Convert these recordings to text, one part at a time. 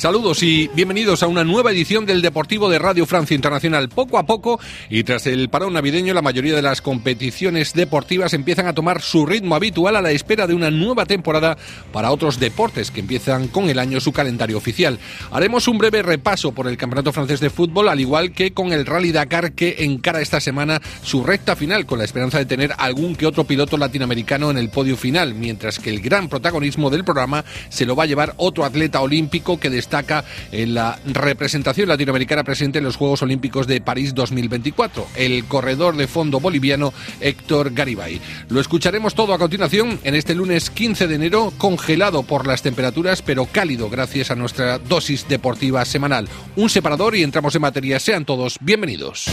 Saludos y bienvenidos a una nueva edición del Deportivo de Radio Francia Internacional. Poco a poco y tras el parón navideño, la mayoría de las competiciones deportivas empiezan a tomar su ritmo habitual a la espera de una nueva temporada para otros deportes que empiezan con el año su calendario oficial. Haremos un breve repaso por el Campeonato Francés de Fútbol, al igual que con el Rally Dakar que encara esta semana su recta final con la esperanza de tener algún que otro piloto latinoamericano en el podio final, mientras que el gran protagonismo del programa se lo va a llevar otro atleta olímpico que destaca en la representación latinoamericana presente en los Juegos Olímpicos de París 2024, el corredor de fondo boliviano Héctor Garibay. Lo escucharemos todo a continuación en este lunes 15 de enero, congelado por las temperaturas, pero cálido gracias a nuestra dosis deportiva semanal. Un separador y entramos en materia. Sean todos bienvenidos.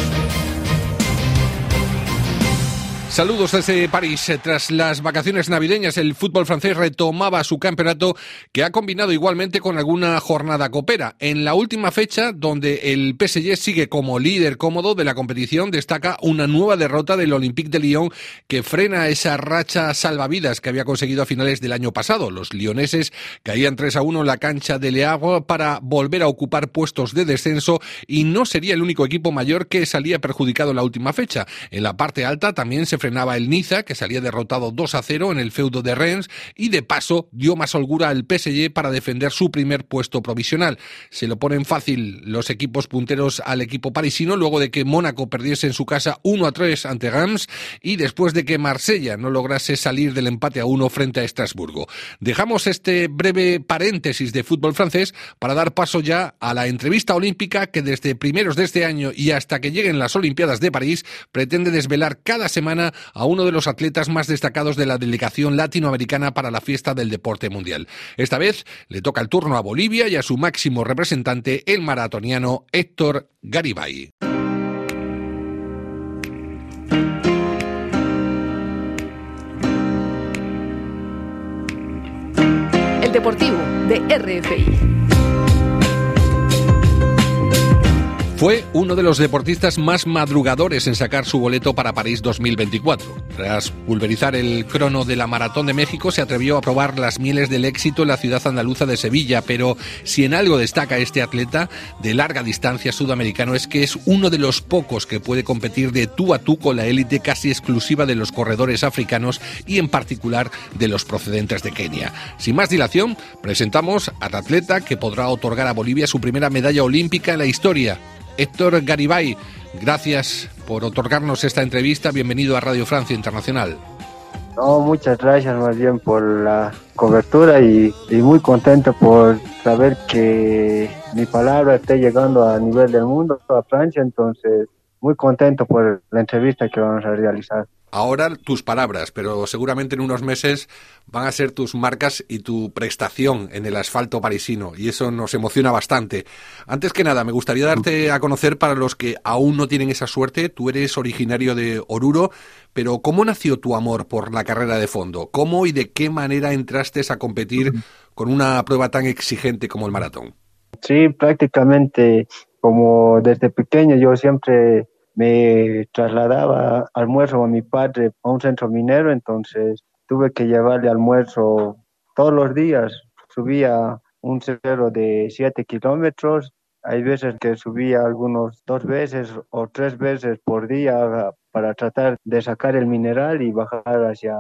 Saludos desde París. Tras las vacaciones navideñas, el fútbol francés retomaba su campeonato que ha combinado igualmente con alguna jornada copera. En la última fecha, donde el PSG sigue como líder cómodo de la competición, destaca una nueva derrota del Olympique de Lyon que frena esa racha salvavidas que había conseguido a finales del año pasado. Los lioneses caían 3 a 1 en la cancha de Le Havre para volver a ocupar puestos de descenso y no sería el único equipo mayor que salía perjudicado en la última fecha. En la parte alta también se frenaba el Niza, que salía derrotado 2 a 0 en el feudo de Rennes, y de paso dio más holgura al PSG para defender su primer puesto provisional. Se lo ponen fácil los equipos punteros al equipo parisino luego de que Mónaco perdiese en su casa 1 a 3 ante Reims y después de que Marsella no lograse salir del empate a 1 frente a Estrasburgo. Dejamos este breve paréntesis de fútbol francés para dar paso ya a la entrevista olímpica que desde primeros de este año y hasta que lleguen las Olimpiadas de París pretende desvelar cada semana a uno de los atletas más destacados de la delegación latinoamericana para la fiesta del deporte mundial. Esta vez le toca el turno a Bolivia y a su máximo representante, el maratoniano Héctor Garibay. El Deportivo de RFI. Fue uno de los deportistas más madrugadores en sacar su boleto para París 2024. Tras pulverizar el crono de la Maratón de México, se atrevió a probar las mieles del éxito en la ciudad andaluza de Sevilla, pero si en algo destaca este atleta de larga distancia sudamericano es que es uno de los pocos que puede competir de tú a tú con la élite casi exclusiva de los corredores africanos y en particular de los procedentes de Kenia. Sin más dilación, presentamos al atleta que podrá otorgar a Bolivia su primera medalla olímpica en la historia. Héctor Garibay, gracias por otorgarnos esta entrevista. Bienvenido a Radio Francia Internacional. No, muchas gracias más bien por la cobertura y, y, muy contento por saber que mi palabra esté llegando a nivel del mundo, a Francia, entonces muy contento por la entrevista que vamos a realizar. Ahora tus palabras, pero seguramente en unos meses van a ser tus marcas y tu prestación en el asfalto parisino, y eso nos emociona bastante. Antes que nada, me gustaría darte a conocer para los que aún no tienen esa suerte, tú eres originario de Oruro, pero ¿cómo nació tu amor por la carrera de fondo? ¿Cómo y de qué manera entraste a competir con una prueba tan exigente como el maratón? Sí, prácticamente como desde pequeño yo siempre me trasladaba almuerzo a mi padre a un centro minero, entonces tuve que llevarle almuerzo todos los días. Subía un cerro de 7 kilómetros, hay veces que subía algunos dos veces o tres veces por día para tratar de sacar el mineral y bajar hacia,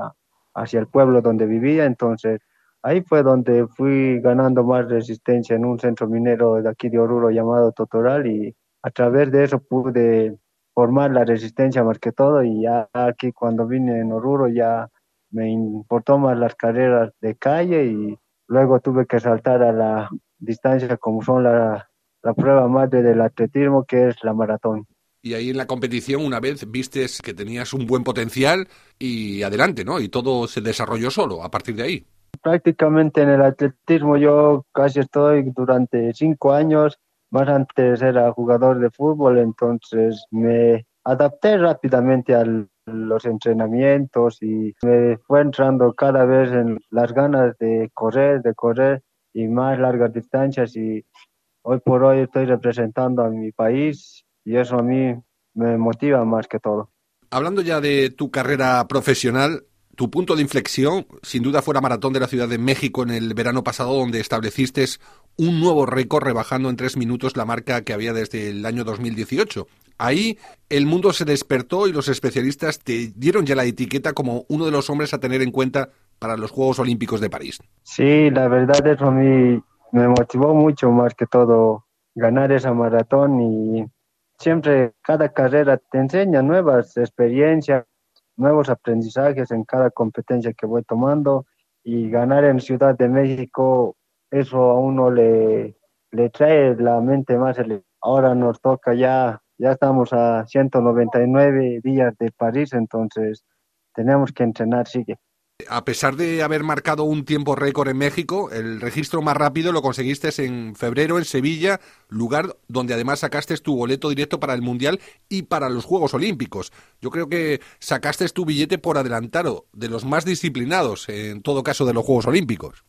hacia el pueblo donde vivía, entonces ahí fue donde fui ganando más resistencia en un centro minero de aquí de Oruro llamado Totoral y a través de eso pude formar la resistencia más que todo y ya aquí cuando vine en Oruro ya me importó más las carreras de calle y luego tuve que saltar a la distancia como son la, la prueba madre del atletismo que es la maratón. Y ahí en la competición una vez vistes que tenías un buen potencial y adelante, ¿no? Y todo se desarrolló solo a partir de ahí. Prácticamente en el atletismo yo casi estoy durante cinco años más antes era jugador de fútbol, entonces me adapté rápidamente a los entrenamientos y me fue entrando cada vez en las ganas de correr, de correr y más largas distancias y hoy por hoy estoy representando a mi país y eso a mí me motiva más que todo. Hablando ya de tu carrera profesional, Tu punto de inflexión, sin duda, fue la maratón de la Ciudad de México en el verano pasado, donde estableciste un nuevo récord, rebajando en tres minutos la marca que había desde el año 2018. Ahí el mundo se despertó y los especialistas te dieron ya la etiqueta como uno de los hombres a tener en cuenta para los Juegos Olímpicos de París. Sí, la verdad eso a mí me motivó mucho más que todo ganar esa maratón y siempre cada carrera te enseña nuevas experiencias, nuevos aprendizajes en cada competencia que voy tomando y ganar en Ciudad de México, eso a uno le, le trae la mente más. Ahora nos toca ya, ya estamos a 199 días de París, entonces tenemos que entrenar, sigue a pesar de haber marcado un tiempo récord en México, el registro más rápido lo conseguiste en febrero en Sevilla, lugar donde además sacaste tu boleto directo para el Mundial y para los Juegos Olímpicos. Yo creo que sacaste tu billete por adelantado, de los más disciplinados en todo caso de los Juegos Olímpicos.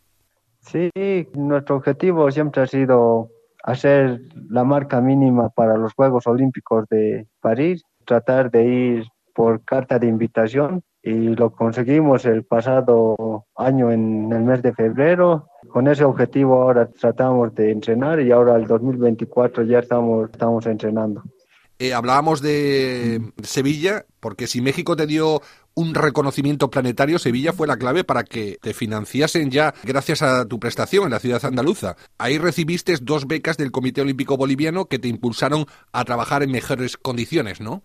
Sí, nuestro objetivo siempre ha sido hacer la marca mínima para los Juegos Olímpicos de París, tratar de ir por carta de invitación y lo conseguimos el pasado año en el mes de febrero. Con ese objetivo ahora tratamos de entrenar y ahora el 2024 ya estamos, estamos entrenando. Eh, hablábamos de Sevilla, porque si México te dio un reconocimiento planetario, Sevilla fue la clave para que te financiasen ya gracias a tu prestación en la ciudad andaluza. Ahí recibiste dos becas del Comité Olímpico Boliviano que te impulsaron a trabajar en mejores condiciones, ¿no?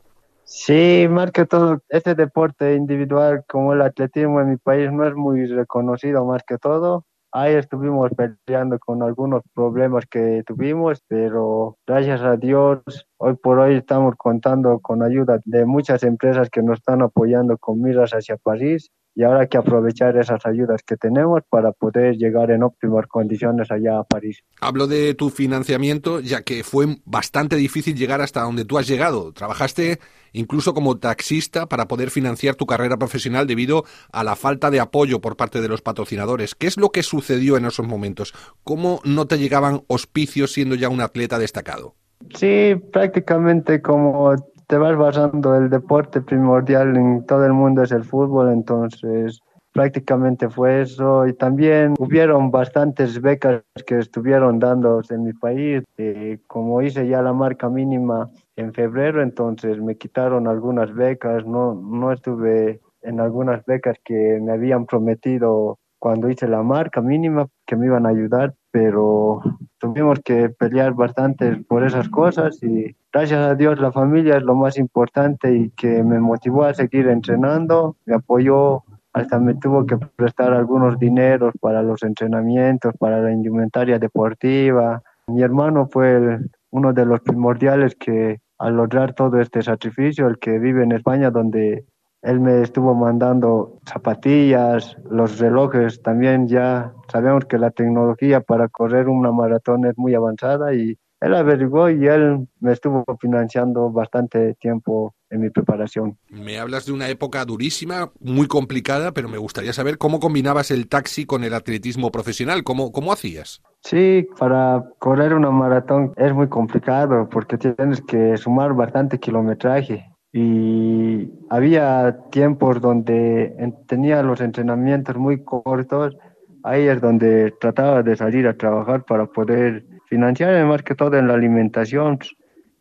Sí, más que todo, este deporte individual como el atletismo en mi país no es muy reconocido más que todo. Ahí estuvimos peleando con algunos problemas que tuvimos, pero gracias a Dios, hoy por hoy estamos contando con ayuda de muchas empresas que nos están apoyando con miras hacia París y ahora hay que aprovechar esas ayudas que tenemos para poder llegar en óptimas condiciones allá a París. Hablo de tu financiamiento, ya que fue bastante difícil llegar hasta donde tú has llegado. Trabajaste incluso como taxista para poder financiar tu carrera profesional debido a la falta de apoyo por parte de los patrocinadores. ¿Qué es lo que sucedió en esos momentos? ¿Cómo no te llegaban hospicios siendo ya un atleta destacado? Sí, prácticamente como te vas basando, el deporte primordial en todo el mundo es el fútbol, entonces prácticamente fue eso. Y también hubieron bastantes becas que estuvieron dándose en mi país. Eh, como hice ya la marca mínima en febrero, entonces me quitaron algunas becas, no, no estuve en algunas becas que me habían prometido cuando hice la marca mínima que me iban a ayudar, pero tuvimos que pelear bastante por esas cosas y gracias a Dios la familia es lo más importante y que me motivó a seguir entrenando, me apoyó, hasta me tuvo que prestar algunos dineros para los entrenamientos, para la indumentaria deportiva. Mi hermano fue uno de los primordiales que al lograr todo este sacrificio, el que vive en España donde él me estuvo mandando zapatillas, los relojes también ya sabemos que la tecnología para correr una maratón es muy avanzada y él averiguó y él me estuvo financiando bastante tiempo en mi preparación. Me hablas de una época durísima, muy complicada, pero me gustaría saber cómo combinabas el taxi con el atletismo profesional, cómo, cómo hacías. Sí, para correr una maratón es muy complicado porque tienes que sumar bastante kilometraje y había tiempos donde tenía los entrenamientos muy cortos, ahí es donde trataba de salir a trabajar para poder financiar más que todo en la alimentación,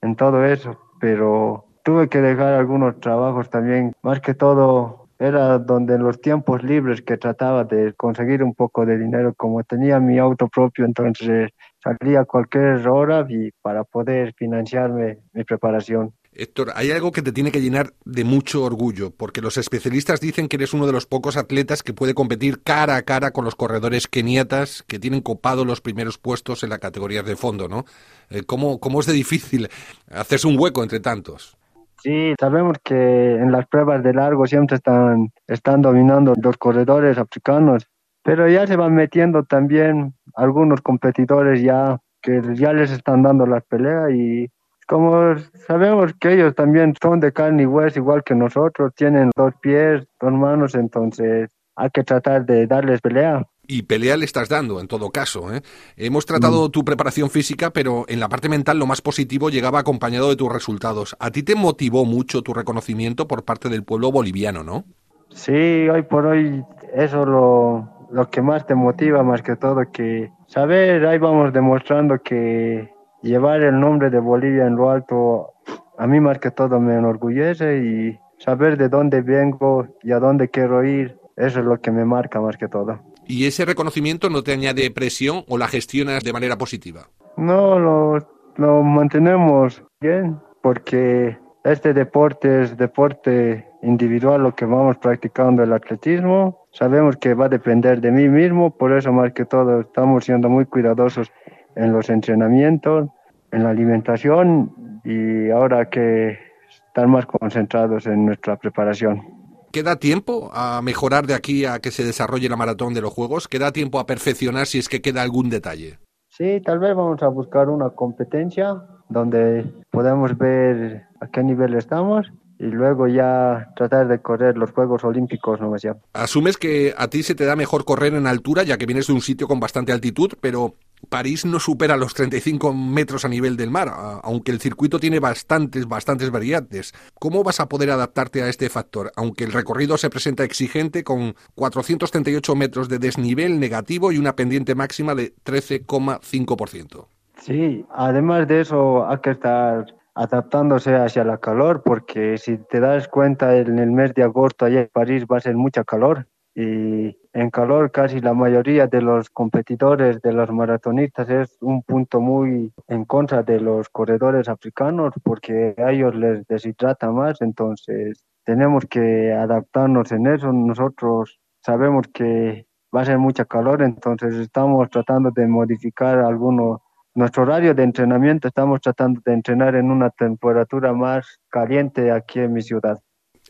en todo eso, pero tuve que dejar algunos trabajos también, más que todo era donde en los tiempos libres que trataba de conseguir un poco de dinero, como tenía mi auto propio, entonces salía a cualquier hora y para poder financiarme mi preparación. Héctor, hay algo que te tiene que llenar de mucho orgullo, porque los especialistas dicen que eres uno de los pocos atletas que puede competir cara a cara con los corredores keniatas que tienen copado los primeros puestos en la categoría de fondo, ¿no? Eh, ¿Cómo, cómo es de difícil hacerse un hueco entre tantos? Sí, sabemos que en las pruebas de largo siempre están, están dominando los corredores africanos, pero ya se van metiendo también algunos competidores ya que ya les están dando las peleas y como sabemos que ellos también son de carne y hueso igual que nosotros, tienen dos pies, dos manos, entonces hay que tratar de darles pelea. Y pelea le estás dando, en todo caso. ¿eh? Hemos tratado mm. tu preparación física, pero en la parte mental lo más positivo llegaba acompañado de tus resultados. ¿A ti te motivó mucho tu reconocimiento por parte del pueblo boliviano, no? Sí, hoy por hoy eso lo, lo que más te motiva más que todo, que saber, ahí vamos demostrando que llevar el nombre de Bolivia en lo alto, a mí más que todo me enorgullece y saber de dónde vengo y a dónde quiero ir, eso es lo que me marca más que todo. ¿Y ese reconocimiento no te añade presión o la gestionas de manera positiva? No, lo, lo mantenemos bien porque este deporte es deporte individual lo que vamos practicando el atletismo. Sabemos que va a depender de mí mismo, por eso más que todo estamos siendo muy cuidadosos en los entrenamientos, en la alimentación y ahora que estar más concentrados en nuestra preparación. ¿Queda tiempo a mejorar de aquí a que se desarrolle la maratón de los Juegos? ¿Queda tiempo a perfeccionar si es que queda algún detalle? Sí, tal vez vamos a buscar una competencia donde podemos ver a qué nivel estamos y luego ya tratar de correr los Juegos Olímpicos, no me sé. Asumes que a ti se te da mejor correr en altura, ya que vienes de un sitio con bastante altitud, pero París no supera los 35 metros a nivel del mar, aunque el circuito tiene bastantes, bastantes variantes. ¿Cómo vas a poder adaptarte a este factor, aunque el recorrido se presenta exigente con 438 metros de desnivel negativo y una pendiente máxima de 13,5%? Sí, además de eso hay que estar adaptándose hacia la calor, porque si te das cuenta, en el mes de agosto allá en París va a ser mucha calor y en calor casi la mayoría de los competidores de los maratonistas es un punto muy en contra de los corredores africanos porque a ellos les deshidrata más, entonces tenemos que adaptarnos en eso. Nosotros sabemos que va a ser mucha calor, entonces estamos tratando de modificar algunos nuestro horario de entrenamiento estamos tratando de entrenar en una temperatura más caliente aquí en mi ciudad.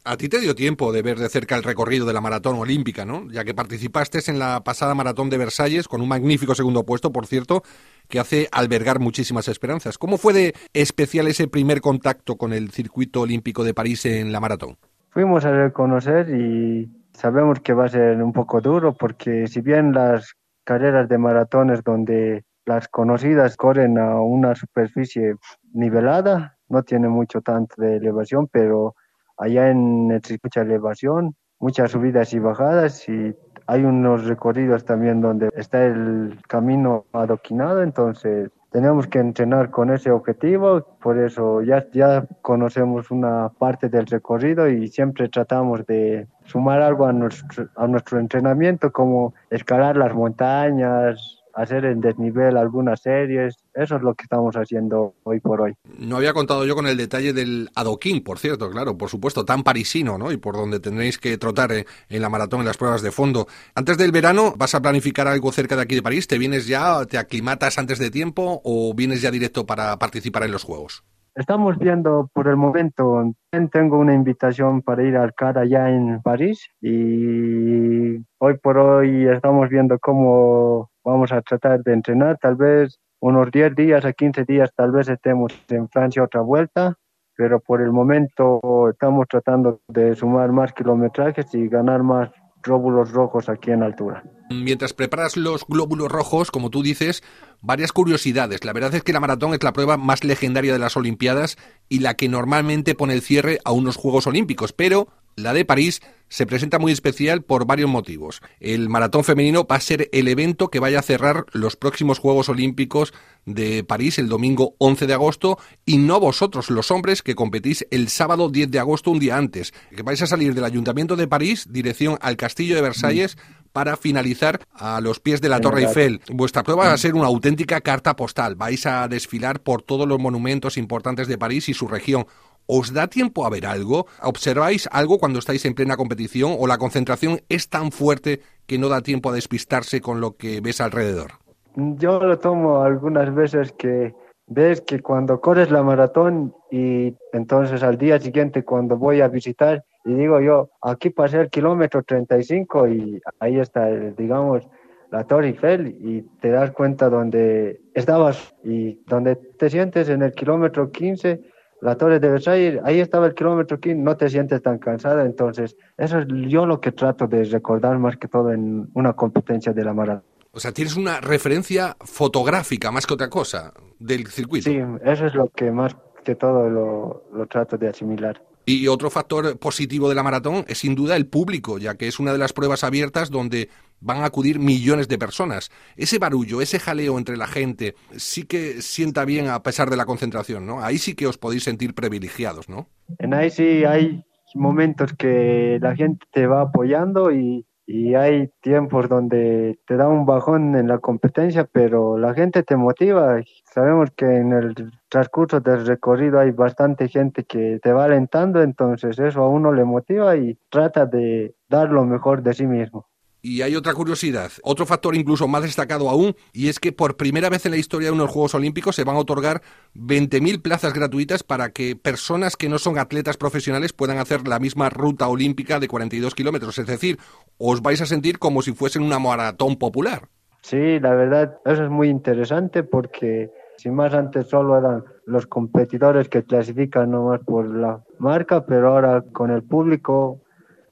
A ti te dio tiempo de ver de cerca el recorrido de la maratón olímpica, ¿no? Ya que participaste en la pasada maratón de Versalles con un magnífico segundo puesto, por cierto, que hace albergar muchísimas esperanzas. ¿Cómo fue de especial ese primer contacto con el circuito olímpico de París en la maratón? Fuimos a reconocer y sabemos que va a ser un poco duro porque si bien las carreras de maratones donde las conocidas corren a una superficie nivelada, no tiene mucho tanto de elevación, pero allá en el mucha elevación, muchas subidas y bajadas y hay unos recorridos también donde está el camino adoquinado, entonces tenemos que entrenar con ese objetivo, por eso ya, ya conocemos una parte del recorrido y siempre tratamos de sumar algo a nuestro, a nuestro entrenamiento, como escalar las montañas, hacer en desnivel algunas series. Eso es lo que estamos haciendo hoy por hoy. No había contado yo con el detalle del adoquín, por cierto, claro, por supuesto, tan parisino, ¿no? Y por donde tendréis que trotar eh, en la maratón, en las pruebas de fondo. Antes del verano, ¿vas a planificar algo cerca de aquí de París? ¿Te vienes ya, te aclimatas antes de tiempo o vienes ya directo para participar en los Juegos? Estamos viendo por el momento, tengo una invitación para ir al CAR allá en París y hoy por hoy estamos viendo cómo vamos a tratar de entrenar, tal vez unos 10 días a 15 días, tal vez estemos en Francia otra vuelta, pero por el momento estamos tratando de sumar más kilometrajes y ganar más glóbulos rojos aquí en altura. Mientras preparas los glóbulos rojos, como tú dices, varias curiosidades. La verdad es que la maratón es la prueba más legendaria de las Olimpiadas y la que normalmente pone el cierre a unos Juegos Olímpicos, pero la de París se presenta muy especial por varios motivos. El maratón femenino va a ser el evento que vaya a cerrar los próximos Juegos Olímpicos de París el domingo 11 de agosto y no vosotros, los hombres, que competís el sábado 10 de agosto, un día antes, que vais a salir del Ayuntamiento de París, dirección al Castillo de Versalles, para finalizar a los pies de la Torre Eiffel. Vuestra prueba va a ser una auténtica carta postal. Vais a desfilar por todos los monumentos importantes de París y su región. ¿Os da tiempo a ver algo? ¿Observáis algo cuando estáis en plena competición o la concentración es tan fuerte que no da tiempo a despistarse con lo que ves alrededor? Yo lo tomo algunas veces que ves que cuando corres la maratón y entonces al día siguiente cuando voy a visitar y digo yo, aquí pasé el kilómetro 35 y ahí está, digamos, la Torre Eiffel y te das cuenta donde estabas y donde te sientes en el kilómetro 15 la torre de Versailles, ahí estaba el kilómetro 15, no te sientes tan cansada, entonces eso es yo lo que trato de recordar más que todo en una competencia de la maratón. O sea, tienes una referencia fotográfica más que otra cosa del circuito. Sí, eso es lo que más que todo lo, lo trato de asimilar. Y otro factor positivo de la maratón es sin duda el público, ya que es una de las pruebas abiertas donde van a acudir millones de personas. Ese barullo, ese jaleo entre la gente, sí que sienta bien a pesar de la concentración, ¿no? Ahí sí que os podéis sentir privilegiados, ¿no? En ahí sí hay momentos que la gente te va apoyando y, y hay tiempos donde te da un bajón en la competencia, pero la gente te motiva. Sabemos que en el transcurso del recorrido hay bastante gente que te va alentando, entonces eso a uno le motiva y trata de dar lo mejor de sí mismo. Y hay otra curiosidad, otro factor incluso más destacado aún, y es que por primera vez en la historia de unos Juegos Olímpicos se van a otorgar 20.000 plazas gratuitas para que personas que no son atletas profesionales puedan hacer la misma ruta olímpica de 42 kilómetros. Es decir, os vais a sentir como si fuesen una maratón popular. Sí, la verdad, eso es muy interesante porque si más antes solo eran los competidores que clasifican nomás por la marca, pero ahora con el público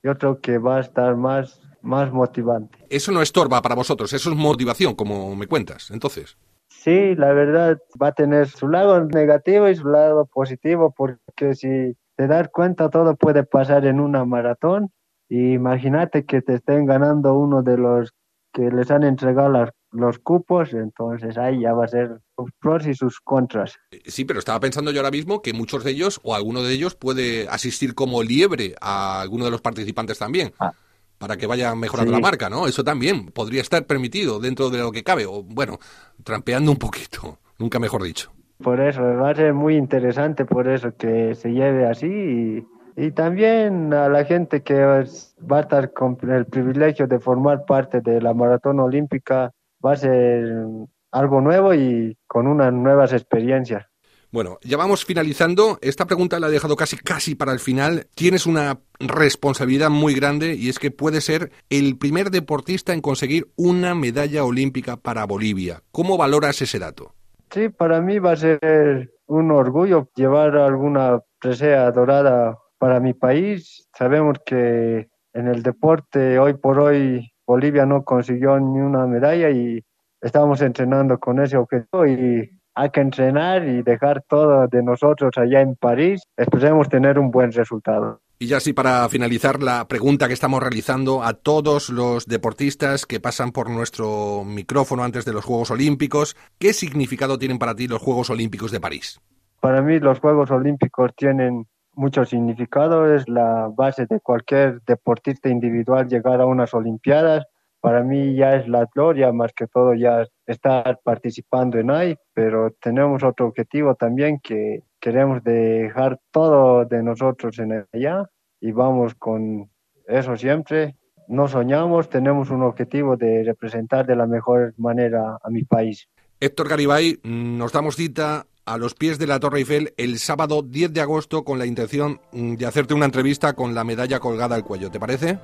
yo creo que va a estar más más motivante. Eso no estorba para vosotros, eso es motivación, como me cuentas, entonces. Sí, la verdad va a tener su lado negativo y su lado positivo, porque si te das cuenta todo puede pasar en una maratón. imagínate que te estén ganando uno de los que les han entregado los cupos, entonces ahí ya va a ser sus pros y sus contras. Sí, pero estaba pensando yo ahora mismo que muchos de ellos o alguno de ellos puede asistir como liebre a alguno de los participantes también. Ah para que vaya mejorando la marca, ¿no? Eso también podría estar permitido dentro de lo que cabe, o bueno, trampeando un poquito, nunca mejor dicho. Por eso, va a ser muy interesante por eso que se lleve así y, también a la gente que va a estar con el privilegio de formar parte de la maratón olímpica, va a ser algo nuevo y con unas nuevas experiencias. Bueno, ya vamos finalizando. Esta pregunta la he dejado casi casi para el final. Tienes una responsabilidad muy grande y es que puedes ser el primer deportista en conseguir una medalla olímpica para Bolivia. ¿Cómo valoras ese dato? Sí, para mí va a ser un orgullo llevar alguna presea dorada para mi país. Sabemos que en el deporte hoy por hoy Bolivia no consiguió ni una medalla y estamos entrenando con ese objetivo y hay que entrenar y dejar todo de nosotros allá en París. Esperemos tener un buen resultado. Y ya sí, para finalizar, la pregunta que estamos realizando a todos los deportistas que pasan por nuestro micrófono antes de los Juegos Olímpicos, ¿qué significado tienen para ti los Juegos Olímpicos de París? Para mí los Juegos Olímpicos tienen mucho significado, es la base de cualquier deportista individual llegar a unas Olimpiadas para mí ya es la gloria más que todo ya estar participando en ahí, pero tenemos otro objetivo también que queremos dejar todo de nosotros en allá y vamos con eso siempre. No soñamos, tenemos un objetivo de representar de la mejor manera a mi país. Héctor Garibay, nos damos cita a los pies de la Torre Eiffel el sábado 10 de agosto con la intención mm, de hacerte una entrevista con la medalla colgada al cuello. ¿Te parece?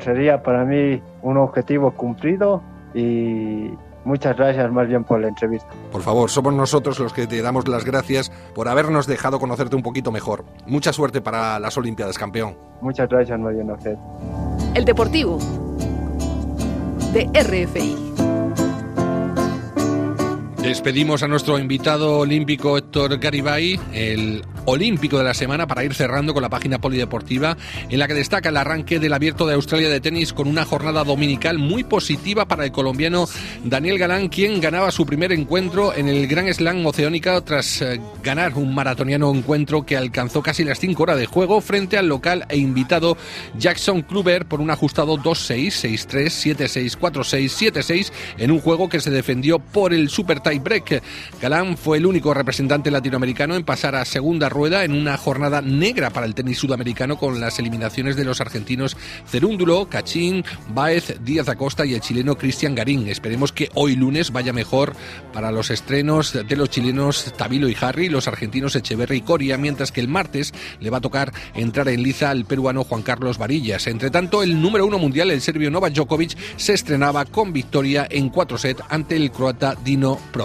Sería para mí un objetivo cumplido y muchas gracias más bien por la entrevista. Por favor, somos nosotros los que te damos las gracias por habernos dejado conocerte un poquito mejor. Mucha suerte para las Olimpiadas, campeón. Muchas gracias más bien a usted. El Deportivo de RFI. Despedimos a nuestro invitado olímpico Héctor Garibay, el olímpico de la semana, para ir cerrando con la página polideportiva, en la que destaca el arranque del Abierto de Australia de tenis con una jornada dominical muy positiva para el colombiano Daniel Galán, quien ganaba su primer encuentro en el Gran Slam Oceánica tras eh, ganar un maratoniano encuentro que alcanzó casi las 5 horas de juego frente al local e invitado Jackson Kluber por un ajustado 2-6, 6-3, 7-6, 4-6, 7-6 en un juego que se defendió por el Super break. Galán fue el único representante latinoamericano en pasar a segunda rueda en una jornada negra para el tenis sudamericano con las eliminaciones de los argentinos Cerúndulo, Cachín, Baez, Díaz Acosta y el chileno Cristian Garín. Esperemos que hoy lunes vaya mejor para los estrenos de los chilenos Tabilo y Harry, los argentinos Echeverri y Coria, mientras que el martes le va a tocar entrar en liza al peruano Juan Carlos Varillas. Entre tanto, el número uno mundial, el serbio Novak Djokovic, se estrenaba con victoria en cuatro sets ante el croata Dino Pro.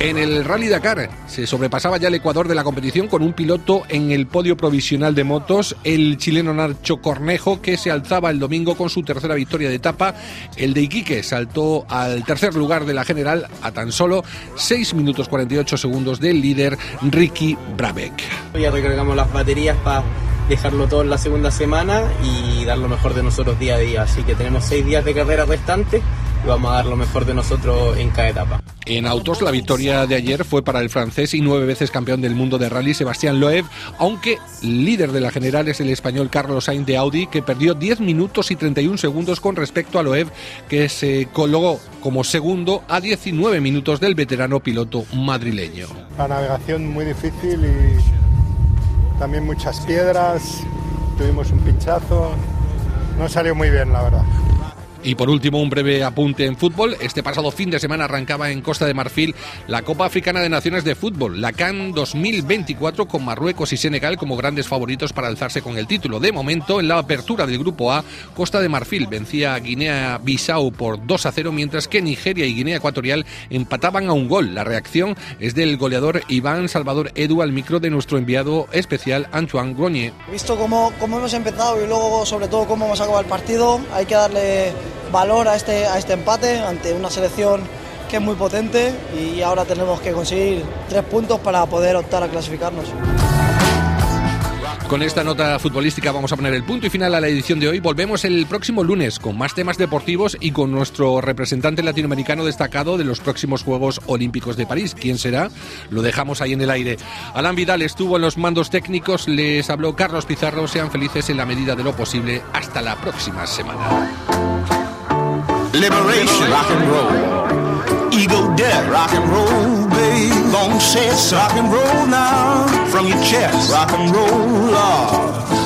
En el Rally Dakar se sobrepasaba ya el Ecuador de la competición con un piloto en el podio provisional de motos, el chileno Nacho Cornejo, que se alzaba el domingo con su tercera victoria de etapa. El de Iquique saltó al tercer lugar de la general a tan solo 6 minutos 48 segundos del líder Ricky Brabeck. Ya recargamos las baterías para dejarlo todo en la segunda semana y dar lo mejor de nosotros día a día. Así que tenemos seis días de carrera restantes y vamos a dar lo mejor de nosotros en cada etapa. En autos, la victoria de ayer fue para el francés y nueve veces campeón del mundo de rally Sebastián Loeb, aunque líder de la general es el español Carlos Sainz de Audi, que perdió 10 minutos y 31 segundos con respecto a Loeb, que se colocó como segundo a 19 minutos del veterano piloto madrileño. La navegación muy difícil y también muchas piedras, tuvimos un pinchazo, no salió muy bien la verdad. Y por último, un breve apunte en fútbol. Este pasado fin de semana arrancaba en Costa de Marfil la Copa Africana de Naciones de Fútbol, la CAN 2024, con Marruecos y Senegal como grandes favoritos para alzarse con el título. De momento, en la apertura del Grupo A, Costa de Marfil vencía a Guinea-Bissau por 2 a 0, mientras que Nigeria y Guinea Ecuatorial empataban a un gol. La reacción es del goleador Iván Salvador Edu al micro de nuestro enviado especial Antoine Gronier. Visto cómo, cómo hemos empezado y luego, sobre todo, cómo hemos acabado el partido, hay que darle valor a este, a este empate ante una selección que es muy potente y ahora tenemos que conseguir tres puntos para poder optar a clasificarnos. Con esta nota futbolística vamos a poner el punto y final a la edición de hoy. Volvemos el próximo lunes con más temas deportivos y con nuestro representante latinoamericano destacado de los próximos Juegos Olímpicos de París. ¿Quién será? Lo dejamos ahí en el aire. Alan Vidal estuvo en los mandos técnicos, les habló Carlos Pizarro. Sean felices en la medida de lo posible. Hasta la próxima semana. Liberation, rock and roll. Ego death, rock and roll, babe. Long sets, rock and roll now. From your chest, rock and roll, Lord.